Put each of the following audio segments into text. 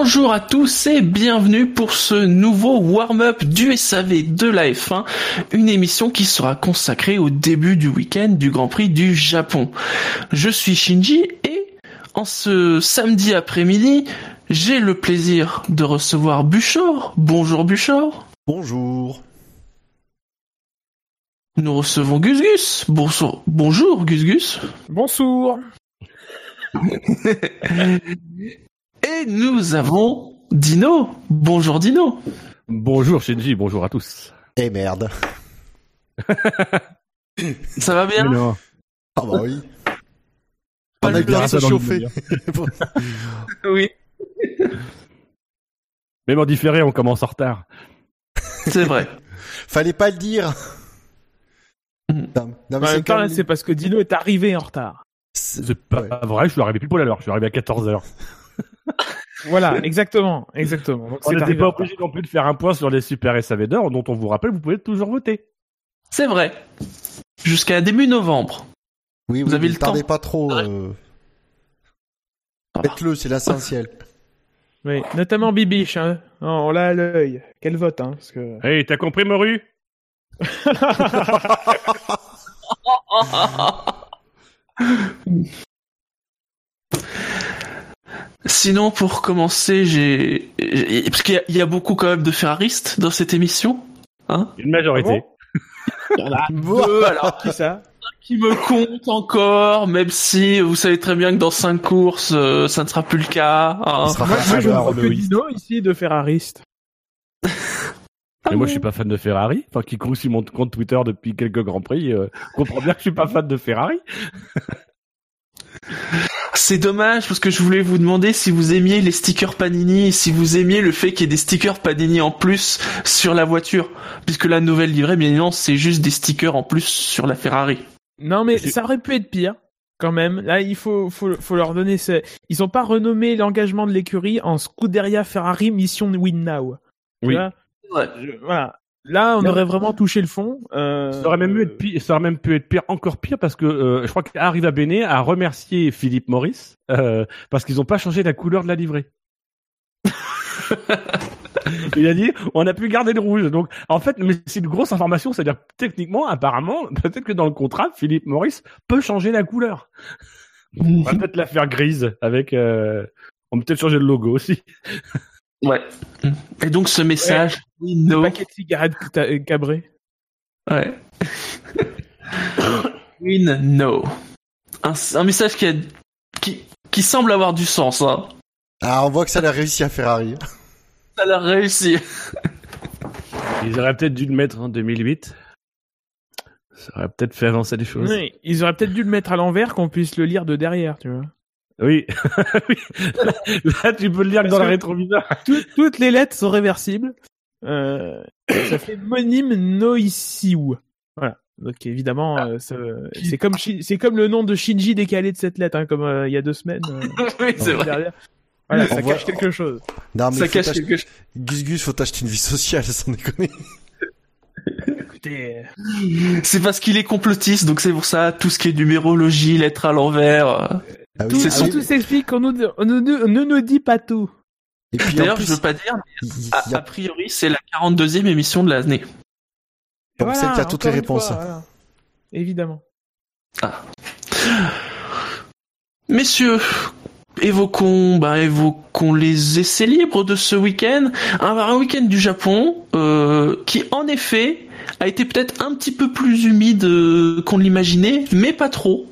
Bonjour à tous et bienvenue pour ce nouveau warm-up du SAV de la F1, une émission qui sera consacrée au début du week-end du Grand Prix du Japon. Je suis Shinji et en ce samedi après-midi, j'ai le plaisir de recevoir Buchor. Bonjour Buchor. Bonjour. Nous recevons Gus Gus. Bonjour, bonjour Gus Gus. Bonsoir. Et nous avons Dino. Bonjour Dino. Bonjour Shinji, bonjour à tous. Eh merde. Ça va bien. Ah bah oui. Pas On a le bien se chauffer. Oui, Même en différé, on commence en retard. c'est vrai. Fallait pas le dire. Non, non, mais En c'est parce que Dino est arrivé en retard. c'est- pas ouais. vrai, je suis arrivé pile poil à l'heure. Je suis arrivé à 14h. Voilà, exactement, exactement. Donc, On c'est n'était pas obligé non plus de faire un point sur les super SAV d'or, dont on vous rappelle, vous pouvez toujours voter. C'est vrai. Jusqu'à début novembre. Oui, Vous oui, avez le tardez temps. pas trop. euh, va. Faites-le, c'est l'essentiel. Oui, notamment Bibiche, hein. Oh, on l'a à l'œil. Quel vote, hein, parce que... Hey, t'as compris, Moru? Sinon, pour commencer, j'ai, parce qu'il y a, il y a beaucoup quand même de ferraristes dans cette émission, hein. Une majorité. Deux, alors, Qui ça? Qui me compte encore, même si vous savez très bien que dans cinq courses, euh, ça ne sera plus le cas. hein. Il sera Moi, moi, je ne que. Dino ici de Ferrariste. Mais moi, je suis pas fan de Ferrari. Enfin, quiconque suit mon compte Twitter depuis quelques Grands Prix euh, comprend bien que je suis pas fan de Ferrari. C'est dommage parce que je voulais vous demander si vous aimiez les stickers Panini, et si vous aimiez le fait qu'il y ait des stickers Panini en plus sur la voiture, puisque la nouvelle livrée, bien évidemment, c'est juste des stickers en plus sur la Ferrari. Non, mais ça aurait pu être pire, quand même. Là, il faut, faut, faut leur donner... ce- Ils ont pas renommé l'engagement de l'écurie en Scuderia Ferrari Mission Win Now. Oui. vois Ouais. Je- Voilà. Là, on Non. aurait vraiment touché le fond. Euh... Ça aurait même pu être pire, ça aurait même pu être pire, encore pire, parce que euh, je crois qu'Arriva Bene a remercié Philippe Maurice euh, parce qu'ils n'ont pas changé la couleur de la livrée. Il a dit, on a pu garder le rouge. Donc, en fait, mais c'est une grosse information, c'est-à-dire que, techniquement, apparemment, peut-être que dans le contrat, Philippe Maurice peut changer la couleur. On va peut-être la faire grise avec. On peut peut-être changer le logo aussi. Ouais. Et donc ce message, oui, Le no. paquet de cigarettes euh, cabré. Ouais. Win no. Un, un message qui, a, qui, qui semble avoir du sens. Hein. Ah, on voit que ça l'a réussi à Ferrari. Ça l'a réussi. Ils auraient peut-être dû le mettre en 2008. Ça aurait peut-être fait avancer les choses. Oui, ils auraient peut-être dû le mettre à l'envers, qu'on puisse le lire de derrière, tu vois. Oui. Là, là, tu peux le lire que dans que- rétroviseur. Tout- toutes les lettres sont réversibles. Euh, ça fait monime Noisiu. Voilà. Donc évidemment, euh, ça- c'est comme c'est comme le nom de Shinji décalé de cette lettre, hein, comme euh, il y a deux semaines. euh, oui, c'est vrai. derrière. Voilà, ça voit- cache quelque chose. Non, mais Ça cache quelque chose. Gus Gus, faut t'acheter une vie sociale, sans déconner. Écoutez, C'est parce qu'il est complotiste, donc c'est pour ça, tout ce qui est numérologie, lettres à l'envers. Ah oui, tout, ah tout s'explique, on, nous- on ne on ne nous dit pas tout. Et puis en D'ailleurs, plus, je veux pas dire, mais a, a- a priori, c'est la 42e émission de l'année. Comme celle qui a toutes les réponses. fois, voilà. Évidemment. Messieurs, évoquons, bah, évoquons les essais libres de ce week-end. Un, un week-end du Japon, euh, qui en effet a été peut-être un petit peu plus humide euh, qu'on l'imaginait, mais pas trop.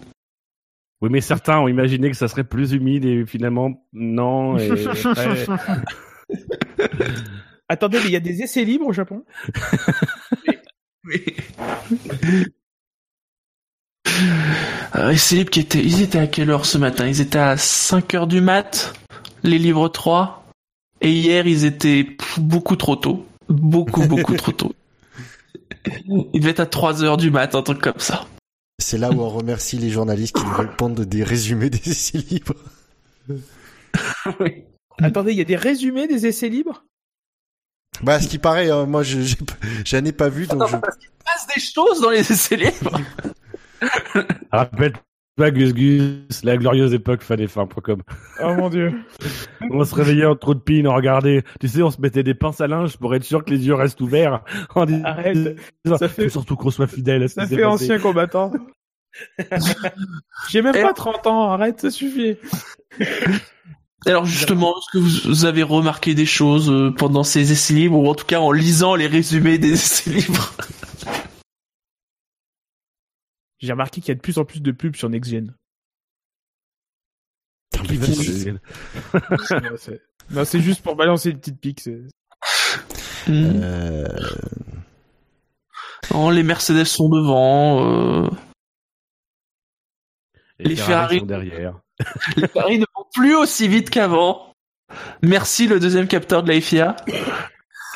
Oui, mais certains ont imaginé que ça serait plus humide et finalement, non. Et après- Attendez, mais il y a des essais libres au Japon? Euh, et c'est qui était, ils étaient à quelle heure ce matin? Ils étaient à 5 heures du mat, les livres 3. Et hier, ils étaient beaucoup trop tôt. Beaucoup, beaucoup trop tôt. Ils devaient être à 3 heures du mat, un truc comme ça. C'est là où on remercie les journalistes qui nous répondent des résumés des essais libres. Attendez, il y a des résumés des essais libres? Bah, ce qui paraît, euh, moi, je, j'ai- j'en ai pas vu, donc je... Parce qu'il se passe des choses dans les essais libres. Rappelle-toi, Gus Gus, la glorieuse époque fanfm.com. Oh mon dieu. On se réveillait en trop de pines, on regardait, tu sais, on se mettait des pinces à linge pour être sûr que les yeux restent ouverts. On dit, Arrête, ça fait- surtout qu'on soit fidèle à ce ça fait passé. ancien combattant. J'ai même Et- pas 30 ans, arrête, ça suffit. Alors justement, est-ce que vous, vous avez remarqué des choses euh, pendant ces essais libres, ou en tout cas en lisant les résumés des essais libres? J'ai remarqué qu'il y a de plus en plus de pubs sur Next Gen. Non, c'est- non, c'est juste pour balancer une petite pique. c'est- Hmm. Euh, Oh, les Mercedes sont devant. euh, Les Ferrari. sont derrière. Les paris ne vont plus aussi vite qu'avant. Merci le deuxième capteur de la FIA.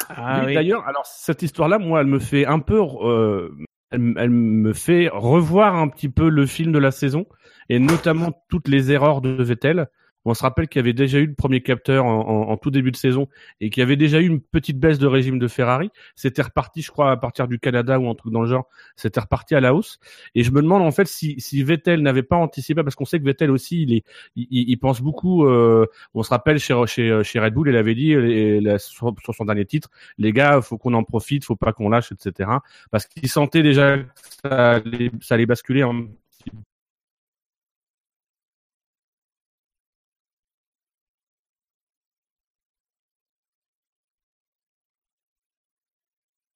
Ah oui. D'ailleurs, alors cette histoire-là, moi, elle me fait un peu, euh, elle, elle me fait revoir un petit peu le film de la saison et notamment toutes les erreurs de Vettel. On se rappelle qu'il y avait déjà eu le premier capteur en, en- en tout début de saison et qu'il y avait déjà eu une petite baisse de régime de Ferrari. C'était reparti, je crois, à partir du Canada ou un truc dans le genre. C'était reparti à la hausse. Et je me demande en fait si, Vettel n'avait pas anticipé, parce qu'on sait que Vettel aussi, il, pense beaucoup. euh, on se rappelle chez, chez, Red Bull, il avait dit euh, sur, son dernier titre, les gars, faut qu'on en profite, faut pas qu'on lâche, etc. Parce qu'il sentait déjà que ça allait, ça allait basculer un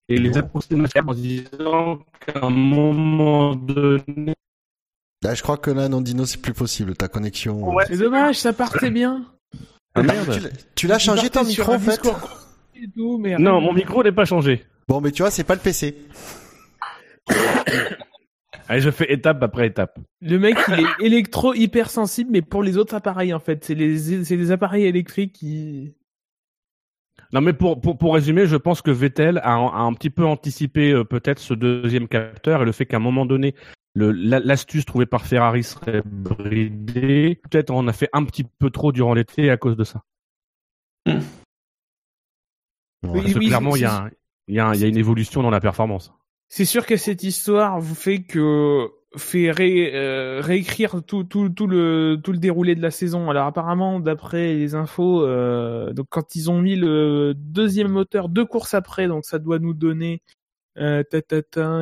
Et les approximations en disant qu'à un moment donné, Là, je crois que là, Nandino, c'est plus possible. Ta connexion. Ouais. C'est dommage, ça partait bien. Ah, Tu merde. l'as- Tu l'as changé ton micro, en fait tout, non, mon micro n'est pas changé. Bon, mais tu vois, c'est pas le PC. Allez, je fais étape après étape. Le mec, il est électro hypersensible, mais pour les autres appareils, en fait. C'est les, c'est les appareils électriques qui... Non, mais pour, pour, pour résumer, je pense que Vettel a, un- a un petit peu anticipé euh, peut-être ce deuxième capteur et le fait qu'à un moment donné, la- l'astuce trouvée par Ferrari serait bridée. Peut-être on a fait un petit peu trop durant l'été à cause de ça. Ouais. Oui, Parce que oui, clairement, il y, a il y, a il y a une évolution dans la performance. C'est sûr que cette histoire vous fait que fait ré- euh, réécrire tout, tout, tout le tout le déroulé de la saison. Alors apparemment, d'après les infos, euh, donc quand ils ont mis le deuxième moteur deux courses après, donc ça doit nous donner euh,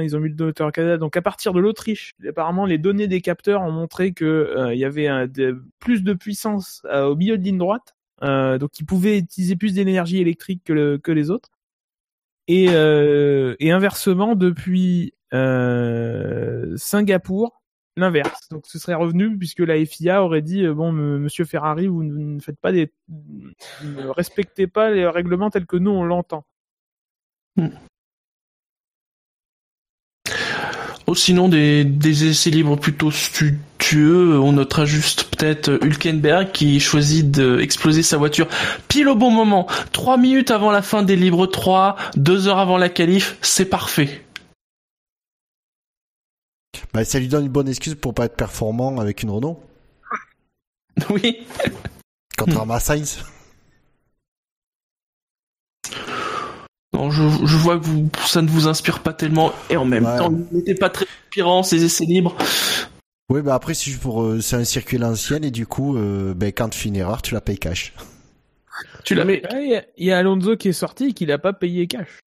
ils ont mis le moteur Canada. Donc à partir de l'Autriche, apparemment les données des capteurs ont montré que euh, il y avait un- plus de puissance euh, au milieu de ligne droite, euh, donc ils pouvaient utiliser plus d'énergie électrique que, le- que les autres. Et, euh, et inversement, depuis Singapour, l'inverse. Donc ce serait revenu puisque la FIA aurait dit euh, bon, Monsieur Ferrari, vous ne faites pas des, ne respectez pas les règlements tels que nous on l'entend. Oh, sinon, des, essais libres plutôt studieux. On notera juste peut-être Hülkenberg qui choisit d'exploser sa voiture pile au bon moment. Trois minutes avant la fin des libres 3, deux heures avant la qualif, c'est parfait. Bah, ça lui donne une bonne excuse pour pas être performant avec une Renault. Oui. Contrairement à Sainz. Non, je, je vois que vous, ça ne vous inspire pas tellement. Et en même Ouais. temps, il n'était pas très inspirant, ces essais libres. Oui, bah après, c'est pour, euh, c'est un circuit à l'ancienne et du coup, euh, ben, quand tu fais une erreur, tu la payes cash. Tu l'as. Ouais, Il y, a- il y a Alonso qui est sorti et qui n'a pas payé cash.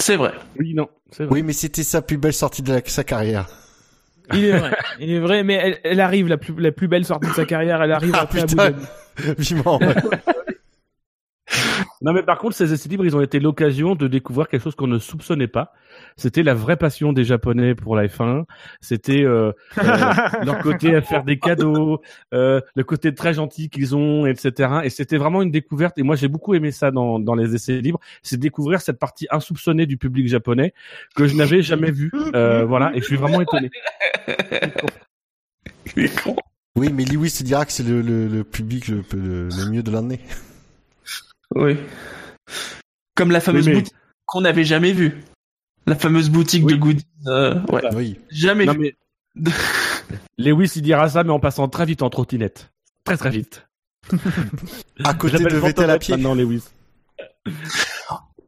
C'est vrai. Oui, non, c'est vrai. Oui, mais c'était sa plus belle sortie de la- sa carrière. Il est vrai, il est vrai, mais elle, elle arrive la plus la plus belle sortie de sa carrière. Elle arrive Ah, après Abu putain. Dhabi. Vivement. ouais. Non, mais par contre, ces essais libres, ils ont été l'occasion de découvrir quelque chose qu'on ne soupçonnait pas. C'était la vraie passion des Japonais pour la F1. C'était euh, euh, leur côté à faire des cadeaux, euh, le côté très gentil qu'ils ont, etc. Et c'était vraiment une découverte. Et moi, j'ai beaucoup aimé ça dans, dans les essais libres. C'est découvrir cette partie insoupçonnée du public japonais que je n'avais jamais vue. Euh, voilà. Et je suis vraiment étonné. Oui, mais Lewis dira que c'est le, le, le public le, le, le mieux de l'année. Oui. Comme la fameuse Oui, mais- boutique qu'on n'avait jamais vue. La fameuse boutique Oui. de goodies. euh, ouais. Oui. Jamais Non, vue. mais Lewis, il dira ça, mais en passant très vite en trottinette. Très très vite. À côté de Vettel à pied. Maintenant, Lewis.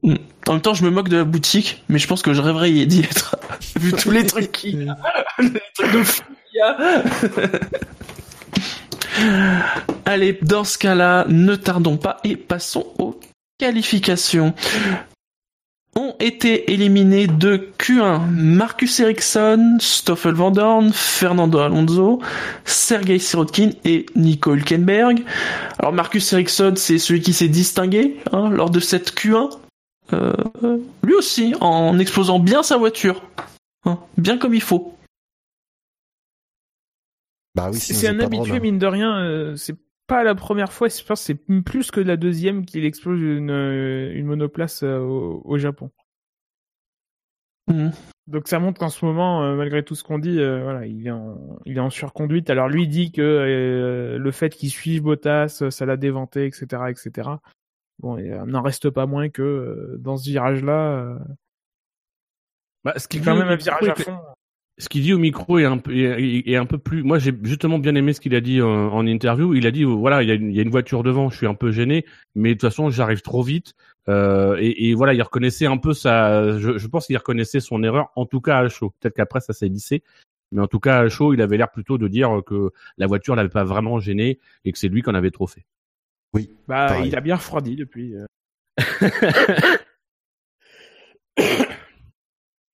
En même temps, je me moque de la boutique, mais je pense que je rêverais d'y être. Vu tous les trucs qu'il y a. les trucs de fou qu'il y a. Allez, dans ce cas-là, ne tardons pas et passons aux qualifications. Ont été éliminés de Q1 Marcus Ericsson, Stoffel Van Dorn, Fernando Alonso, Sergei Sirotkin et Nico Hülkenberg. Alors Marcus Ericsson, c'est celui qui s'est distingué hein, lors de cette Q1. Euh, lui aussi, en explosant bien sa voiture. Hein, bien comme il faut. Bah oui, C'est un habitué, drôle, hein. mine de rien. euh, c'est pas la première fois, je pense c'est plus que la deuxième qu'il explose une, euh, une monoplace euh, au, au Japon. Mhm. Donc ça montre qu'en ce moment, euh, malgré tout ce qu'on dit, euh, voilà, il est en, il est en surconduite. Alors lui dit que euh, le fait qu'il suive Bottas, ça l'a déventé, etc., etc. Bon, il n'en reste pas moins que euh, dans ce virage-là, euh, Bah, ce qui c'est quand même un virage à est- fond. Ce qu'il dit au micro est un peu, est, est un peu plus. Moi, j'ai justement bien aimé ce qu'il a dit en, en interview. Il a dit, euh, voilà, il y, a une, il y a une voiture devant, je suis un peu gêné, mais de toute façon, j'arrive trop vite. Euh, et, et voilà, il reconnaissait un peu sa. Je, je pense qu'il reconnaissait son erreur, en tout cas à chaud. Peut-être qu'après, ça s'est lissé. Mais en tout cas, à chaud, il avait l'air plutôt de dire que la voiture l'avait pas vraiment gêné et que c'est lui qui en avait trop fait. Bah, Pareil. il a bien refroidi depuis.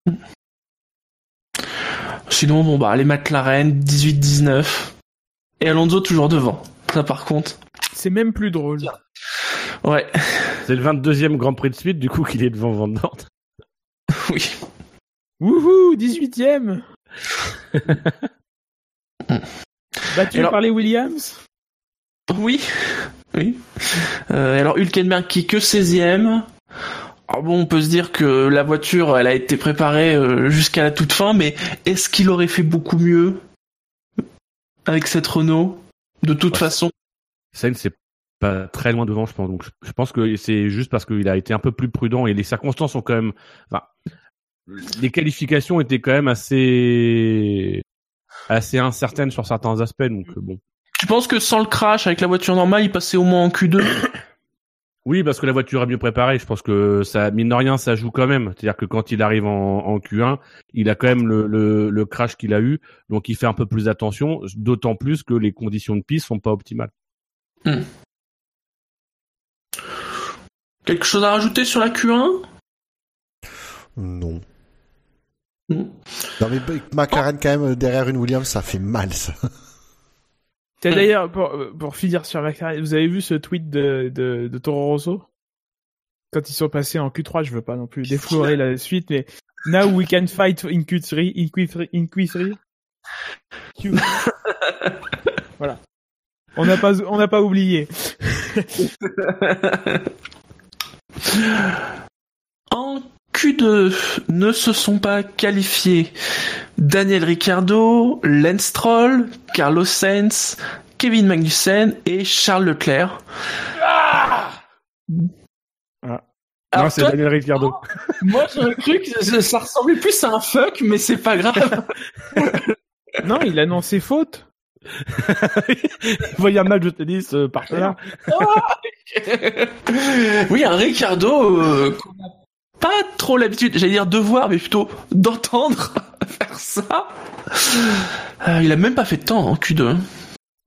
Sinon, bon bah les McLaren 18-19 et Alonso toujours devant. Ça par contre, C'est même plus drôle. ouais, C'est le 22e Grand Prix de suite, du coup, qu'il est devant Van Dort. oui. Wouhou, 18ème Battu Alors- par les Williams? Oui, oui. Euh, alors Hülkenberg qui est que 16ème. Alors bon, on peut se dire que la voiture, elle a été préparée euh, jusqu'à la toute fin, mais est-ce qu'il aurait fait beaucoup mieux avec cette Renault? De toute Ouais. façon, Sainz c'est pas très loin devant, je pense. Donc, je- pense que c'est juste parce qu'il a été un peu plus prudent et les circonstances sont quand même. Enfin, les qualifications étaient quand même assez assez incertaines sur certains aspects. Donc bon. tu penses que sans le crash avec la voiture normale, il passait au moins en Q2 Oui, parce que la voiture est mieux préparée. Je pense que ça, mine de rien, ça joue quand même. C'est-à-dire que quand il arrive en, en Q1, il a quand même le, le, le crash qu'il a eu, donc il fait un peu plus attention. D'autant plus que les conditions de piste sont pas optimales. Quelque chose à rajouter sur la Q1 Non. Non. Non mais McLaren quand même derrière une Williams, ça fait mal ça. T'as d'ailleurs, pour, pour finir sur McLaren, vous avez vu ce tweet de, de, de Toro Rosso? Quand ils sont passés en Q3, je veux pas non plus déflorer la suite, mais Now we can fight in Q3, in Q3, in Q3. Q- voilà. On n'a pas, on n'a pas oublié. En Q2 ne se sont pas qualifiés Daniel Ricciardo, Lance Stroll, Carlos Sainz, Kevin Magnussen et Charles Leclerc. Ah Alors non, c'est Daniel Ricciardo. moi j'aurais cru que ça, ressemblait plus à un fuck, mais c'est pas grave. Non, il annonçait faute. Il voyait un match de tennis euh, par terre. oui, un Ricardo euh, qu'on n'a pas trop l'habitude, j'allais dire de voir, mais plutôt d'entendre faire ça. Euh, il a même pas fait de temps en Q2.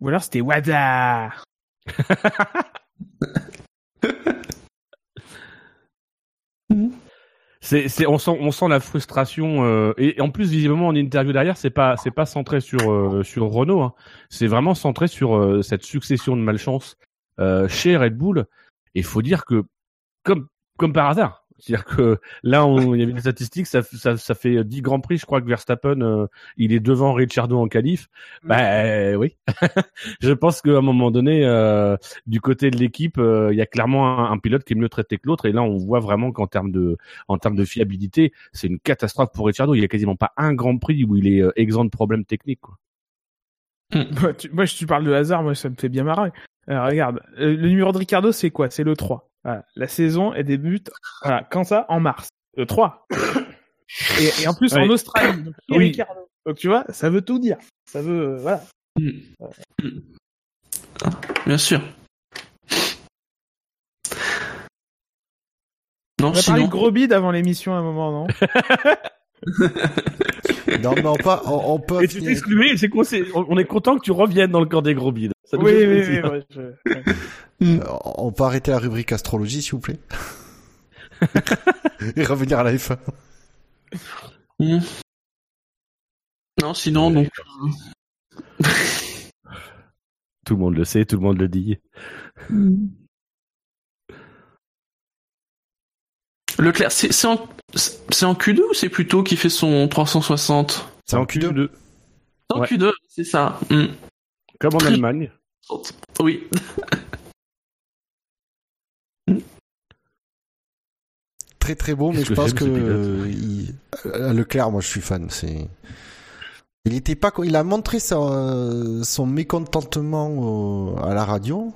Ou alors c'était Wada. C'est, c'est, on sent, on sent la frustration euh, et en plus visiblement en interview derrière, c'est pas, c'est pas centré sur euh, sur Renault. Hein. C'est vraiment centré sur euh, cette succession de malchance euh, chez Red Bull. Et faut dire que comme comme par hasard. C'est-à-dire que là, on, il y avait une statistique, ça, ça, ça fait 10 grands prix, je crois que Verstappen, euh, il est devant Ricciardo en qualif. Bah euh, oui. je pense qu'à un moment donné, euh, du côté de l'équipe, euh, il y a clairement un, un pilote qui est mieux traité que l'autre. Et là, on voit vraiment qu'en termes de, en termes de fiabilité, c'est une catastrophe pour Ricciardo. Il y a quasiment pas un grand prix où il est euh, exempt de problèmes techniques. Quoi. Moi, tu, moi, je tu parles de hasard, moi, ça me fait bien marrer. Alors, regarde, euh, le numéro de Ricardo, c'est quoi? C'est le 3. Voilà. La saison, elle débute, voilà, quand ça En mars. Le 3. et, et en plus, en Australie. Donc, Oui. Donc, tu vois, ça veut tout dire. Ça veut, euh, voilà. Bien sûr. Non, On a parlé de gros bide avant l'émission à un moment, non Non, mais on peut, on, on peut Et tu t'es exclué, c'est quoi, c'est- on on est content que tu reviennes dans le corps des gros bides. Ça Oui, oui, oui. ouais, je-. Euh, on peut arrêter la rubrique astrologie, s'il vous plaît. Et revenir à la F1. Hmm. Non, sinon, donc. Tout le monde le sait, tout le monde le dit. Leclerc, c'est c'est en, c'est en Q2 ou c'est plutôt qui fait son 360 C'est en Q2. C'est en Ouais. Q2, c'est ça. Comme en Allemagne. Oui. Très très beau, mais je que pense que euh, il... Leclerc, moi je suis fan. C'est, il était pas, co- il a montré son, son mécontentement au- à la radio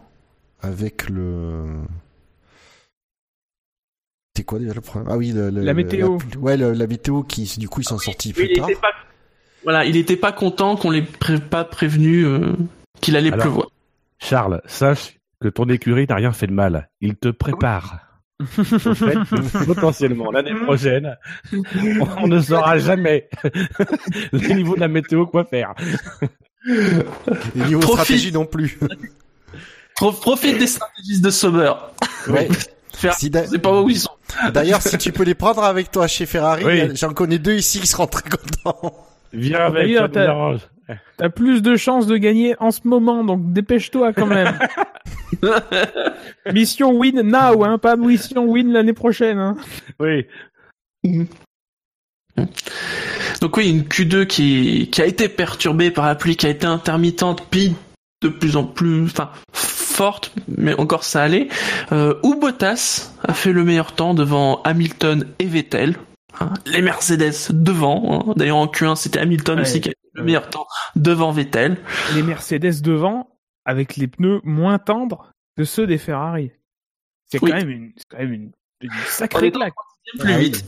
avec le. C'était quoi déjà le problème? Ah oui, le, le- La météo. la- ouais, le- la météo qui, du coup, ils sont sortis plus il tard. était pas, voilà, il était pas content qu'on l'ait pré- pas prévenu euh, qu'il allait Alors. pleuvoir. Charles, sache que ton écurie n'a rien fait de mal. Il te prépare. Au fait que potentiellement, l'année prochaine, on ne saura jamais le niveau de la météo quoi faire. Et niveau Profite. stratégie non plus. Pro- profite des stratégistes de Sauber. Ouais. Faire, Si d'a- c'est pas où ils sont. D'ailleurs, si tu peux les prendre avec toi chez Ferrari, Oui. j'en connais deux ici qui seront très contents. Viens avec, ça t'as- plus de chances de gagner en ce moment, donc dépêche-toi quand même. mission win now, hein, pas mission win l'année prochaine. Hein. Oui. Donc oui, une Q2 qui, qui a été perturbée par la pluie, qui a été intermittente, puis de plus en plus, enfin, forte, mais encore ça allait. Euh, où Bottas a fait le meilleur temps devant Hamilton et Vettel. Hein, les Mercedes devant. hein. D'ailleurs en Q1 c'était Hamilton Ouais. aussi qui a le meilleur temps devant Vettel. Les Mercedes devant, avec les pneus moins tendres que ceux des Ferrari. C'est quand Oui. même une, c'est quand même une, sacrée claque. Plus Ah vite.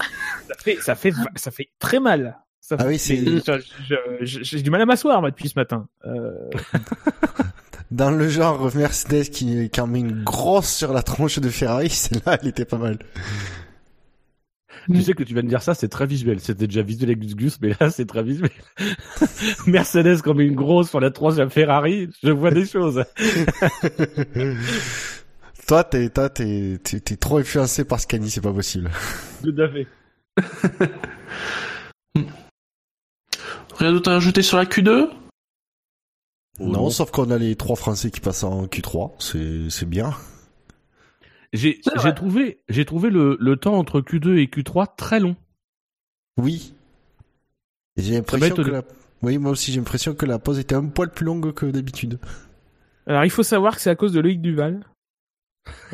Ça fait, ça fait, ça fait très mal. Ça Ah fait- oui, c'est- je- je- je- J'ai du mal à m'asseoir moi depuis ce matin. Euh, Dans le genre Mercedes qui, qui en met une grosse sur la tronche de Ferrari, celle-là, elle était pas mal. Tu sais que tu viens de dire ça, c'est très visuel. C'était déjà visuel avec Gus Gus, mais là, c'est très visuel. Mercedes comme une grosse sur la troisième Ferrari, je vois des choses. toi, t'es, toi, t'es, t'es, t'es trop influencé par Scani, c'est pas possible. Tout à fait. Rien d'autre à rajouter sur la Q2 non, sauf qu'on a les trois Français qui passent en Q3, c'est, c'est bien. J'ai trouvé, j'ai trouvé le, le temps entre Q2 et Q3 très long. Oui. J'ai l'impression que la... Oui, moi aussi, j'ai l'impression que la pause était un poil plus longue que d'habitude. Alors il faut savoir que c'est à cause de Loïc Duval.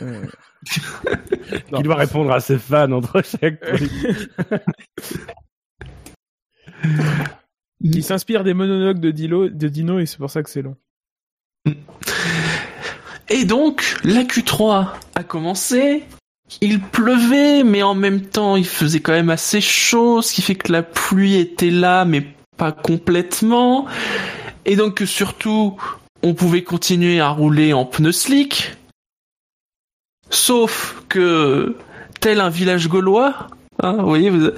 Euh, Qui doit répondre à ses fans entre chaque. qui s'inspire des monologues de, Dilo, de Dino et c'est pour ça que c'est long. Et donc, la Q3 a commencé. Il pleuvait, mais en même temps, il faisait quand même assez chaud, ce qui fait que la pluie était là, mais pas complètement. Et donc, surtout, on pouvait continuer à rouler en pneus slick. Sauf que, tel un village gaulois, hein, vous voyez, vous,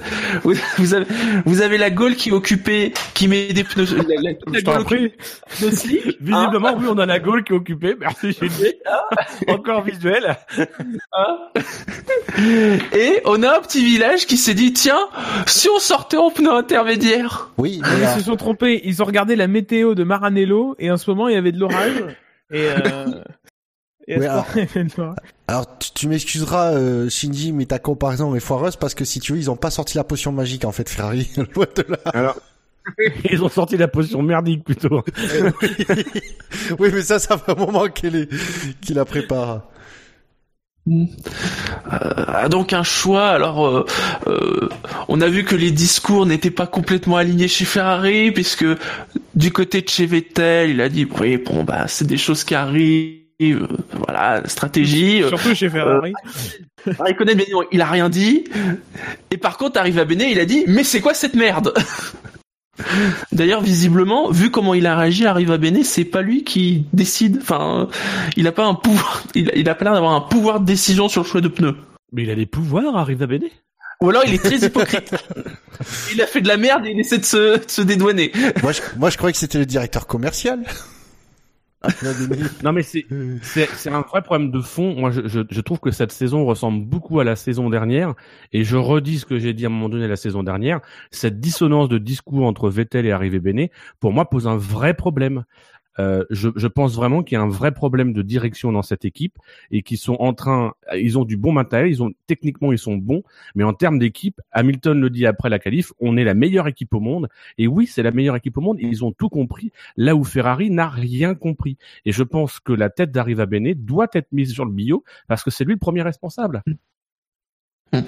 vous, vous avez, vous avez la Gaule qui est occupée, qui met des pneus, la, la- la Je t'en Gaule prie. slick. Visiblement, oui, on a la Gaule qui est occupée. Merci, Gilles. Encore visuel. Hein Et on a un petit village qui s'est dit tiens, si on sortait en pneu intermédiaire. Oui, Ah, mais, Ils se sont trompés. Ils ont regardé la météo de Maranello et en ce moment il y avait de l'orage. Et, euh, Alors tu, tu m'excuseras euh, Shinji, mais ta comparaison est foireuse parce que si tu veux, ils ont pas sorti la potion magique en fait Ferrari. Loin de là. Alors, ils ont sorti la potion merdique plutôt. oui, mais ça, ça fait un moment qu'il est, qu'il la prépare. Euh, donc un choix. Alors, euh, euh, on a vu que les discours n'étaient pas complètement alignés chez Ferrari, puisque du côté de chez Vettel, il a dit oui, bon bah c'est des choses qui arrivent. Euh, voilà, la stratégie. euh, Surtout chez Ferrari. Raikkonen, bien il a rien dit. Et par contre, arrive à Benet, il a dit mais c'est quoi cette merde? D'ailleurs, visiblement, vu comment il a réagi, arrive à Benet, c'est pas lui qui décide. Enfin, il a pas un pouvoir. Il, il a pas l'air d'avoir un pouvoir de décision sur le choix de pneus. Mais il a des pouvoirs, arrive à BD. Ou alors il est très hypocrite. il a fait de la merde et il essaie de se, de se dédouaner. Moi, je, moi, je croyais que c'était le directeur commercial. Non mais c'est c'est un vrai problème de fond. Moi, je, je, je trouve que cette saison ressemble beaucoup à la saison dernière, et je redis ce que j'ai dit à un moment donné la saison dernière. Cette dissonance de discours entre Vettel et Arrivé Bene, pour moi, pose un vrai problème. Euh, je, je pense vraiment qu'il y a un vrai problème de direction dans cette équipe et qu'ils sont en train, ils ont du bon matériel, ils ont techniquement ils sont bons, mais en termes d'équipe, Hamilton le dit après la qualif, on est la meilleure équipe au monde. Et oui, c'est la meilleure équipe au monde. Et ils ont tout compris là où Ferrari n'a rien compris. Et je pense que la tête d'Arriva Bene doit être mise sur le bio parce que c'est lui le premier responsable. Hmm.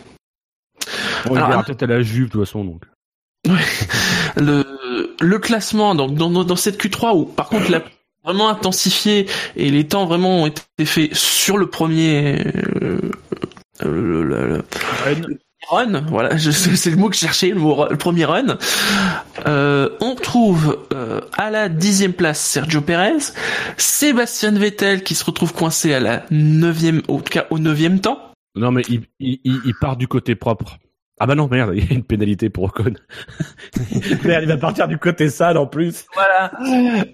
Bon, il Alors, verra peut-être à la Juve de toute façon donc. Le, le classement donc dans, dans, dans cette Q3 où par contre il a vraiment intensifié et les temps vraiment ont été faits sur le premier euh, euh, le, le- le- run, voilà, c'est le mot que je cherchais, le, mot, le premier run. Euh, on trouve euh, à la dixième place Sergio Perez, Sébastien Vettel qui se retrouve coincé à la neuvième, au tout cas au neuvième temps. Non mais il, il, il, il part du côté propre. Ah bah non merde, il y a une pénalité pour Ocon. merde, il va partir du côté sale en plus. Voilà.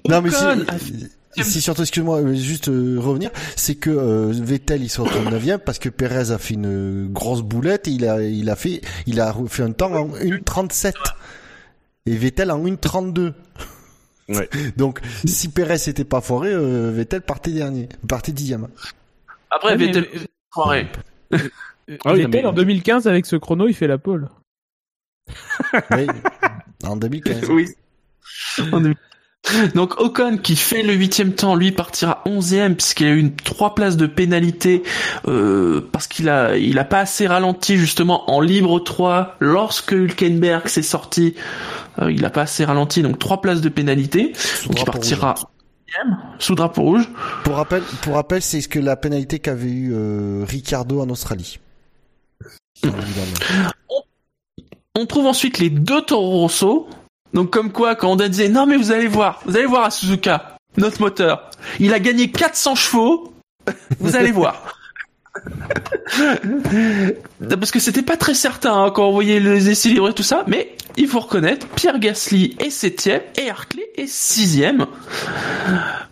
Non, mais si, si surtout, excuse-moi, euh, juste euh, revenir, c'est que euh, Vettel il retrouve 9 parce que Perez a fait une grosse boulette et il a, il a fait, il a fait un temps en 1.37 et Vettel en 1.32. Ouais. Donc, si Perez était pas foiré, euh, Vettel partait dernier, partait dixième. Après Ouais, mais- Vettel, foiré. Ah oui, mais- en 2015 avec ce chrono, il fait la pole. Oui, en 2015. Oui. En Donc Ocon qui fait le huitième temps, lui partira onzième puisqu'il a eu une trois places de pénalité euh, parce qu'il a il a pas assez ralenti justement en libre 3 lorsque Hülkenberg s'est sorti. Euh, il a pas assez ralenti donc trois places de pénalité. Sous Donc il partira onzième, sous drapeau rouge. Pour rappel, pour rappel, c'est ce que la pénalité qu'avait eu euh, Ricardo en Australie. On trouve ensuite les deux Toro Rosso. Donc comme quoi, quand on disait non mais vous allez voir, vous allez voir à Suzuka, notre moteur, il a gagné 400 chevaux. Vous allez voir. Parce que c'était pas très certain hein, quand on voyait les essais libres et tout ça, mais il faut reconnaître, Pierre Gasly est septième et Hartley est sixième.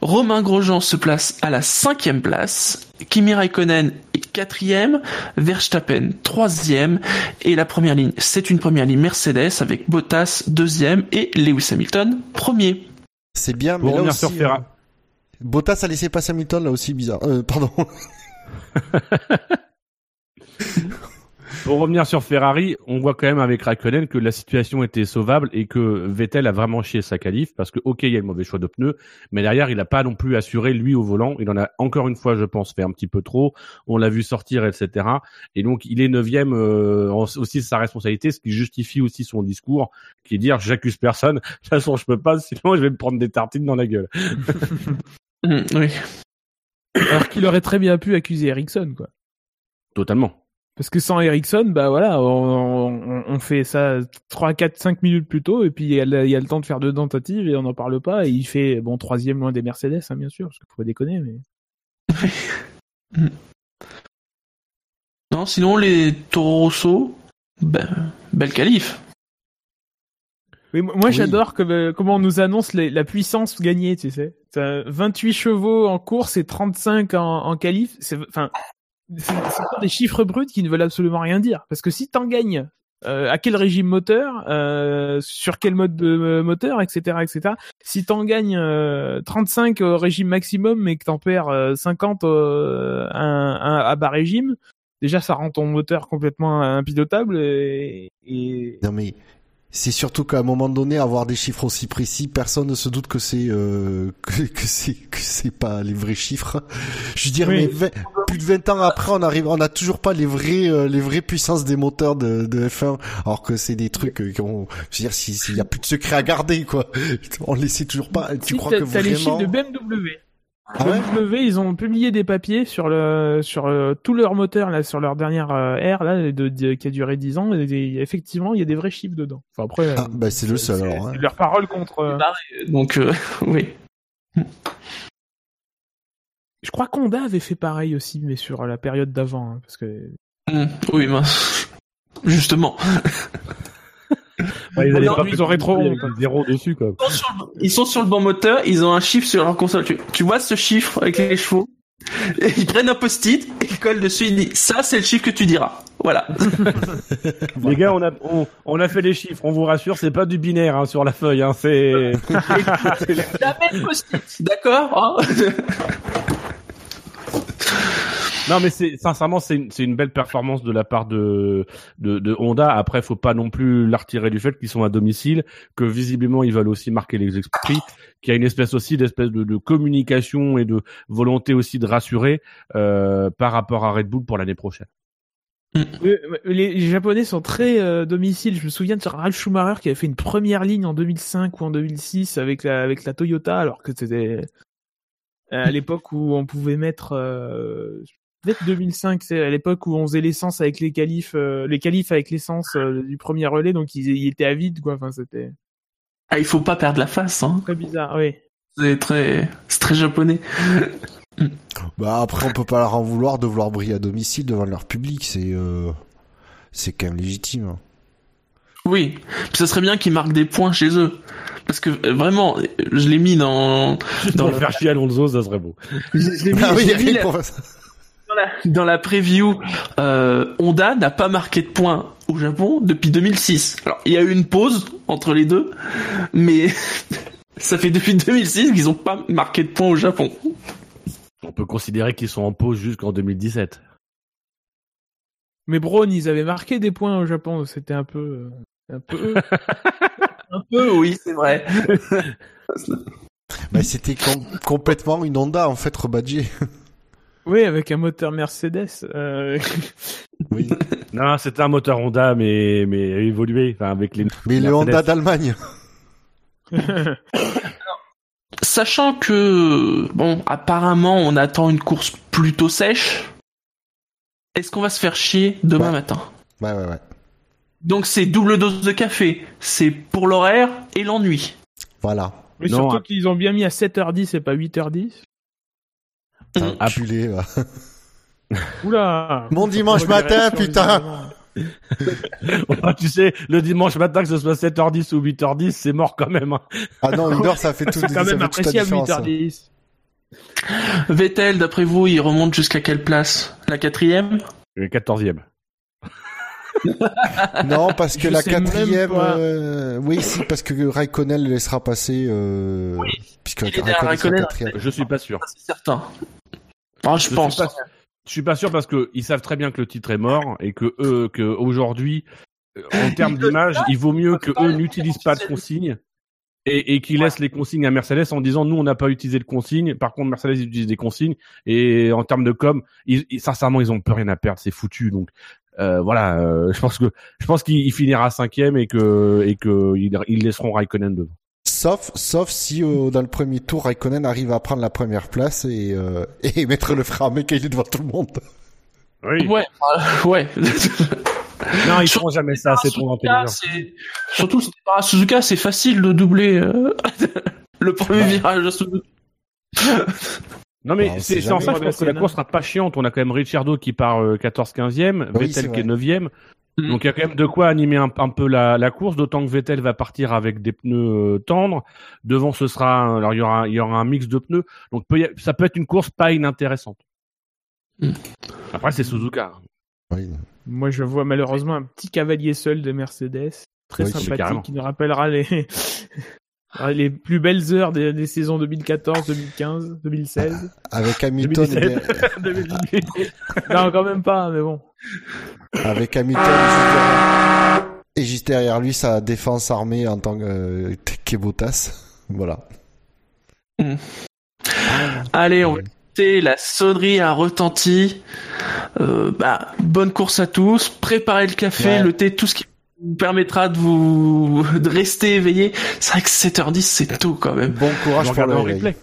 Romain Grosjean se place à la cinquième place, Kimi Raikkonen est quatrième, Verstappen troisième et la première ligne, c'est une première ligne Mercedes avec Bottas deuxième et Lewis Hamilton premier. C'est bien, mais là revenir aussi, euh, Bottas a laissé passer Hamilton là aussi bizarre. Euh, pardon. Pour revenir sur Ferrari, on voit quand même avec Raikkonen que la situation était sauvable et que Vettel a vraiment chié sa qualif parce que ok il y a le mauvais choix de pneus, mais derrière il n'a pas non plus assuré lui au volant. Il en a encore une fois je pense fait un petit peu trop. On l'a vu sortir etc. Et donc il est neuvième euh, aussi sa responsabilité, ce qui justifie aussi son discours qui est dire j'accuse personne. De toute façon je peux pas sinon je vais me prendre des tartines dans la gueule. Hum, oui. Alors qu'il aurait très bien pu accuser Ericsson, quoi. Totalement. Parce que sans Ericsson, bah voilà, on, on, on fait ça 3, 4, 5 minutes plus tôt, et puis il y, a le- il y a le temps de faire deux tentatives, et on n'en parle pas, et il fait, bon, troisième loin des Mercedes, hein, bien sûr, parce qu'il faut pas déconner, mais... Non, sinon les Toro Rosso, ben, belle qualif. Oui, moi Oui. j'adore euh, comment on nous annonce les- la puissance gagnée, tu sais. T'as 28 chevaux en course et 35 en, en qualif. C'est, enfin, c'est des chiffres bruts qui ne veulent absolument rien dire. Parce que si t'en gagnes euh, à quel régime moteur, euh, sur quel mode de euh, moteur, etc., etc. Si t'en gagnes euh, 35 au régime maximum, mais que t'en perds euh, 50 euh, un- un- à bas régime, déjà ça rend ton moteur complètement impilotable et, et Non mais c'est surtout qu'à un moment donné, avoir des chiffres aussi précis, personne ne se doute que c'est euh, que, que c'est que c'est pas les vrais chiffres. Je veux dire, Oui. mais plus de 20 ans après, on arrive, on a toujours pas les vrais euh, les vraies puissances des moteurs de, de F1, alors que c'est des trucs euh, qui ont. Je veux dire, s'il y a plus de secret à garder, quoi. On les sait toujours pas. Tu Si, crois que t'as les chiffres vraiment de BMW. Ah ouais BMW, ils ont publié des papiers sur le sur euh, tout leur moteur là sur leur dernière euh, ère là de, de- qui a duré 10 ans et effectivement, il y a des vrais chiffres dedans. Enfin après Ah bah c'est le seul alors. hein. leur parole contre euh, Donc, euh, oui. Je crois qu'Honda avait fait pareil aussi mais sur la période d'avant hein, parce que Mm, Oui, mince. Justement. Ouais, ils Non, pas zéro dessus, quoi. Sont sur le- Ils sont sur le bon moteur, ils ont un chiffre sur leur console. Tu, tu vois ce chiffre avec les chevaux? Et Ils prennent un post-it, et ils collent dessus, ils disent ça c'est le chiffre que tu diras. Voilà. Les gars, on a, on, on a fait les chiffres, on vous rassure, c'est pas du binaire hein, sur la feuille, hein, c'est... La même post-it, d'accord hein Non, mais c'est sincèrement, c'est une, c'est une belle performance de la part de, de, de Honda. Après, faut pas non plus la retirer du fait qu'ils sont à domicile, que visiblement ils veulent aussi marquer les esprits, qu'il y a une espèce aussi d'espèce de, de communication et de volonté aussi de rassurer euh, par rapport à Red Bull pour l'année prochaine. Euh, les, les Japonais sont très euh, domiciles. Je me souviens de Ralph Schumacher qui avait fait une première ligne en 2005 ou en 2006 avec la avec la Toyota, alors que c'était euh, à l'époque où on pouvait mettre euh, peut-être 2005, c'est à l'époque où on faisait l'essence avec les qualifs, euh, les qualifs avec l'essence euh, du premier relais, donc ils, ils étaient à vide quoi. Enfin, c'était Ah, il faut pas perdre la face, hein. très bizarre. Oui. C'est très, c'est très japonais. Bah après on peut pas leur en vouloir de vouloir briller à domicile devant leur public, c'est euh, c'est quand même légitime. Oui. Puis ça serait bien qu'ils marquent des points chez eux. Parce que euh, vraiment, je l'ai mis dans, dans, Pour le- faire chier Alonso, ça serait beau. je- je l'ai mis, Ah oui, je l'ai mis pour- dans la, dans la preview, euh, Honda n'a pas marqué de points au Japon depuis 2006. Alors, il y a eu une pause entre les deux, mais ça fait depuis 2006 qu'ils ont pas marqué de points au Japon. On peut considérer qu'ils sont en pause jusqu'en 2017. Mais Braun, ils avaient marqué des points au Japon. C'était un peu euh, un peu. Un peu, oui, c'est vrai. Bah, c'était com- complètement une Honda en fait rebadgée. Oui, avec un moteur Mercedes. Euh... Oui. Non, c'était un moteur Honda, mais, mais évolué, enfin, avec les... Mais le. Honda d'Allemagne. Sachant que, bon, apparemment, on attend une course plutôt sèche. Est-ce qu'on va se faire chier demain Ouais. matin? Ouais ouais ouais. Donc c'est double dose de café. C'est pour l'horaire et l'ennui. Voilà. Mais Non, surtout qu'ils ont bien mis à 7h10 et pas 8h10. Enculé, va. Oula Mon dimanche matin, putain. tu sais, le dimanche matin, que ce soit 7h10 ou 8h10, c'est mort quand même. hein. Ah non, une heure ça fait tout C'est quand ça même la appréciable différence. hein. 8h10. Vettel, d'après vous, il remonte jusqu'à quelle place? La quatrième? Le 14e. Non, parce que Je la quatrième, euh, oui, si, parce que Raikkonen le laissera passer, euh, puisque est derrière Raikkonen sera Raikkonen. quatrième. Je suis pas sûr. Ça, C'est certain. Ah, je, Je pense. suis pas, je suis pas sûr parce que ils savent très bien que le titre est mort et que eux, que aujourd'hui, euh, en termes d'image, il vaut mieux que eux n'utilisent pas de consignes et, et qu'ils laissent les consignes à Mercedes en disant nous on n'a pas utilisé de consignes. Par contre Mercedes ils utilisent des consignes et en termes de com, ils, ils- sincèrement ils ont plus rien à perdre, c'est foutu. Donc euh, voilà, euh, je pense que je pense qu'il il finira cinquième et que et que ils, ils laisseront Raikkonen devant. Sauf, sauf si euh, dans le premier tour, Raikkonen arrive à prendre la première place et, euh, et mettre le frein à main qu'il est devant tout le monde. Oui. Ouais, euh, ouais. Non, ils feront jamais ça, c'est trop intelligent. Surtout, c'était pas à Suzuka, c'est facile de doubler euh, le premier virage de Suzuka. Non mais Bah, c'est en ça que je pense que la course sera pas chiante. On a quand même Ricciardo qui part euh, 14-15e, Oui, Vettel qui est vrai. 9e. Mm. Donc il y a quand même de quoi animer un, un peu la, la course, d'autant que Vettel va partir avec des pneus euh, tendres. Devant ce sera un- alors il y aura il y aura un mix de pneus. Donc peut ça peut être une course pas inintéressante. Mm. Après c'est Suzuka. Oui. Moi, je vois malheureusement un petit cavalier seul de Mercedes, très Oui, sympathique, qui nous rappellera les les plus belles heures des, des saisons 2014, 2015, 2016. Avec Hamilton, et 2017. bien- 2018. non, quand même pas, mais bon. avec Hamilton juste derrière- et juste derrière lui sa défense armée en tant que euh, Kebotas. Voilà. Allez, on. La sonnerie a retenti. Euh, bah, bonne course à tous. Préparez le café, Ouais. le thé, tout ce qui vous permettra de vous de rester éveillé. C'est vrai que 7h10, c'est tôt quand même. Bon courage pour regarde le replay.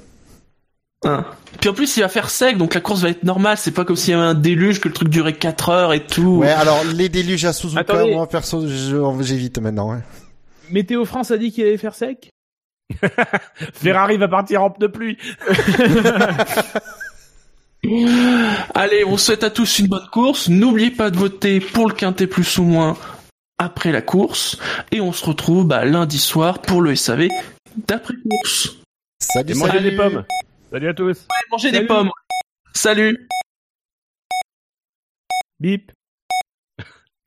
Hein. Puis en plus, il va faire sec, donc la course va être normale. C'est pas comme s'il y avait un déluge, que le truc durait 4 heures et tout. Ouais, alors les déluges à Suzuka, Attendez. moi perso, j'évite maintenant. hein. Météo France a dit qu'il allait faire sec. Ferrari va partir en pneu pluie. Allez, on souhaite à tous une bonne course. N'oubliez pas de voter pour le quintet plus ou moins après la course. Et on se retrouve bah, lundi soir pour le SAV d'après-course. Salut, Et mangez salut. des pommes. Salut à tous. Mangez des Salut. pommes. Salut Bip.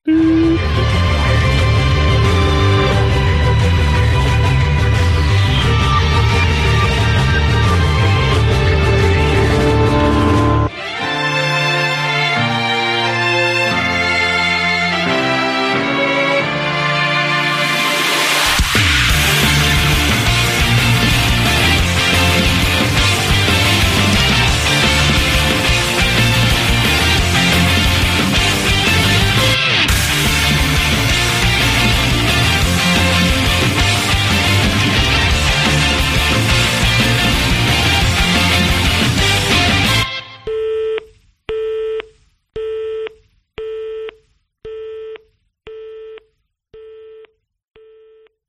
Bip.